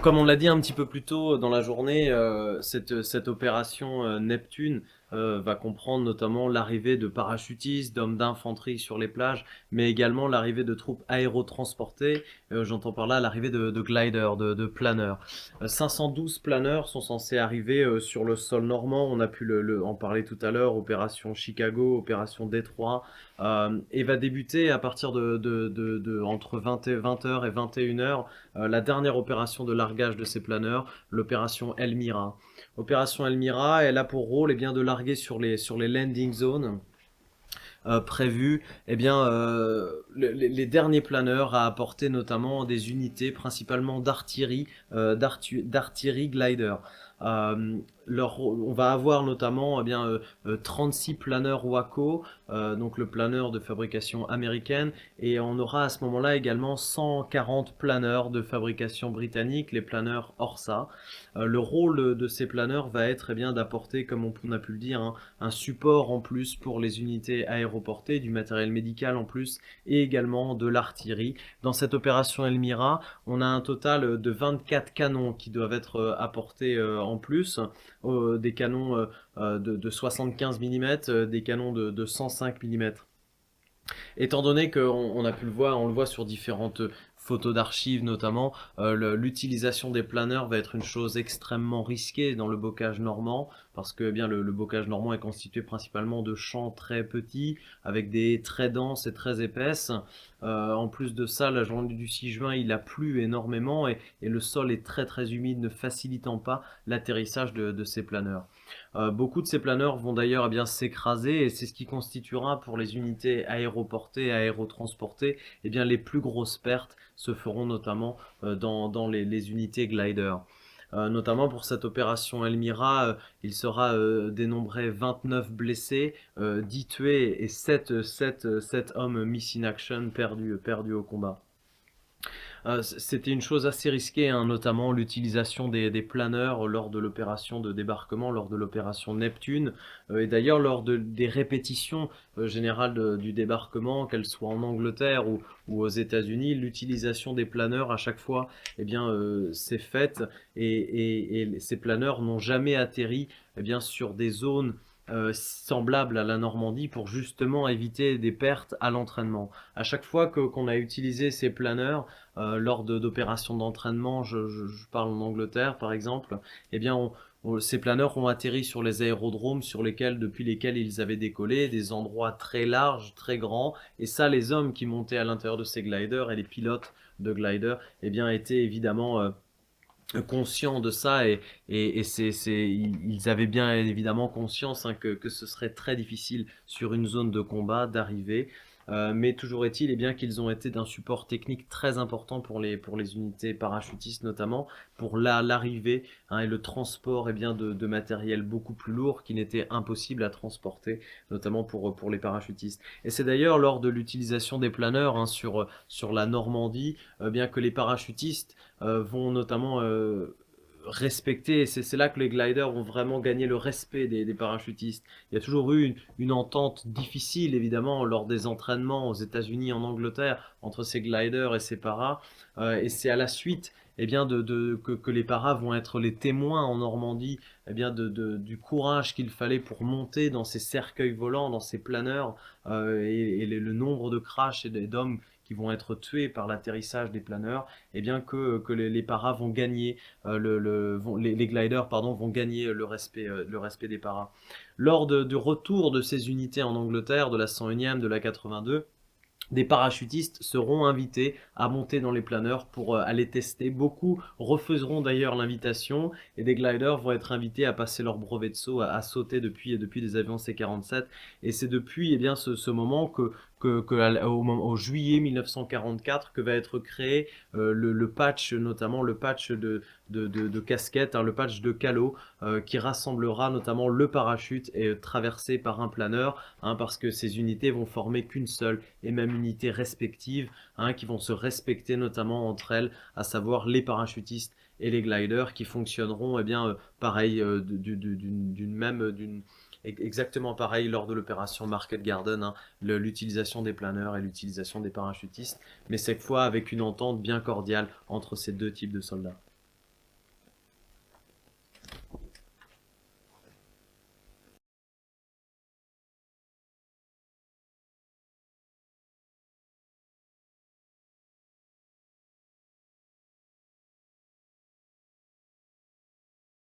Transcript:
Comme on l'a dit un petit peu plus tôt dans la journée, euh, cette, cette opération euh, Neptune euh, va comprendre notamment l'arrivée de parachutistes, d'hommes d'infanterie sur les plages, mais également l'arrivée de troupes aérotransportées. J'entends par là l'arrivée de, de, gliders, de, planeurs. 512 planeurs sont censés arriver sur le sol normand. On a pu en parler tout à l'heure. Opération Chicago, opération Détroit, et va débuter à partir de, entre 20 et 20h et 21h la dernière opération de largage de ces planeurs, l'opération Elmira. Opération Elmira, elle a pour rôle eh bien, de sur les, sur les landing zones euh, prévues eh bien, euh, les, derniers planeurs à apporter notamment des unités principalement d'artillerie, euh, d'artillerie glider. Euh, on va avoir notamment eh bien, 36 planeurs Waco, donc le planeur de fabrication américaine, et on aura à ce moment-là également 140 planeurs de fabrication britannique, les planeurs Orsa. le rôle de ces planeurs va être eh bien d'apporter, comme on, a pu le dire, un support en plus pour les unités aéroportées, du matériel médical en plus, et également de l'artillerie. Dans cette opération Elmira, on a un total de 24 canons qui doivent être euh, apportés euh, en plus, euh, des canons de, 75 mm, des canons de, de 105 mm. Étant donné qu'on a pu le voir, on le voit sur différentes photos d'archives notamment, euh, l'utilisation des planeurs va être une chose extrêmement risquée dans le bocage normand, parce que eh bien le, bocage normand est constitué principalement de champs très petits, avec des très denses et très épaisses. Euh, en plus de ça, la journée du 6 juin, il a plu énormément et, le sol est très très humide, ne facilitant pas l'atterrissage de, ces planeurs. Euh, beaucoup de ces planeurs vont d'ailleurs eh bien s'écraser et c'est ce qui constituera pour les unités aéroportées, aérotransportées, eh les plus grosses pertes se feront notamment euh, dans, les, unités glider. Euh, notamment pour cette opération Elmira, euh, il sera dénombré 29 blessés, 10 tués et 7, 7, 7 hommes missing action perdus, perdus au combat. Euh, c'était une chose assez risquée, hein, notamment l'utilisation des, planeurs lors de l'opération de débarquement, lors de l'opération Neptune, euh, et d'ailleurs lors de, des répétitions euh, générales du débarquement, qu'elles soient en Angleterre ou, aux États-Unis, l'utilisation des planeurs à chaque fois, eh bien, s'est faite, et, et, ces planeurs n'ont jamais atterri eh bien, sur des zones euh, semblable à la Normandie pour justement éviter des pertes à l'entraînement. À chaque fois qu'on a utilisé ces planeurs euh, lors d'opérations d'entraînement, je, parle en Angleterre par exemple, eh bien ces planeurs ont atterri sur les aérodromes sur lesquels, depuis lesquels ils avaient décollé, des endroits très larges, très grands, et ça, les hommes qui montaient à l'intérieur de ces gliders et les pilotes de gliders, eh bien, étaient évidemment euh, conscients de ça et, et, c'est, ils avaient bien évidemment conscience hein, que, que, ce serait très difficile sur une zone de combat d'arriver. Euh, mais toujours est-il eh bien qu'ils ont été d'un support technique très important pour les, pour les unités parachutistes notamment, pour l'arrivée hein, et le transport eh bien, de, de, matériel beaucoup plus lourd qui n'était impossible à transporter, notamment pour, pour les parachutistes. Et c'est d'ailleurs lors de l'utilisation des planeurs hein, sur, sur la Normandie, euh, bien que les parachutistes euh, vont notamment respecter, c'est là que les gliders ont vraiment gagné le respect des, parachutistes. Il y a toujours eu une, entente difficile, évidemment, lors des entraînements aux États-Unis, en Angleterre, entre ces gliders et ces paras. Euh, et c'est à la suite eh bien, de, que, les paras vont être les témoins en Normandie eh bien, de, du courage qu'il fallait pour monter dans ces cercueils volants, dans ces planeurs, euh, et, le nombre de crashs et d'hommes qui vont être tués par l'atterrissage des planeurs, et eh bien que, que les, paras vont gagner, euh, le, les, gliders pardon, vont gagner le respect, euh, le respect des paras. Lors du retour de ces unités en Angleterre, de la 101e, de la 82, des parachutistes seront invités à monter dans les planeurs pour euh, aller tester. Beaucoup refuseront d'ailleurs l'invitation et des gliders vont être invités à passer leur brevet de saut, à, sauter depuis, depuis des avions C-47. Et c'est depuis eh bien, ce, moment que, que, au, au, juillet 1944 que va être créé euh, le, patch, notamment le patch de, de, de, casquette, hein, le patch de calot, euh, qui rassemblera notamment le parachute et traversé par un planeur, hein, parce que ces unités vont former qu'une seule et même unité respective, hein, qui vont se respecter notamment entre elles, à savoir les parachutistes et les gliders, qui fonctionneront eh bien, euh, pareil, d'une même... exactement pareil lors de l'opération Market Garden, l'utilisation des planeurs et l'utilisation des parachutistes, mais cette fois avec une entente bien cordiale entre ces deux types de soldats.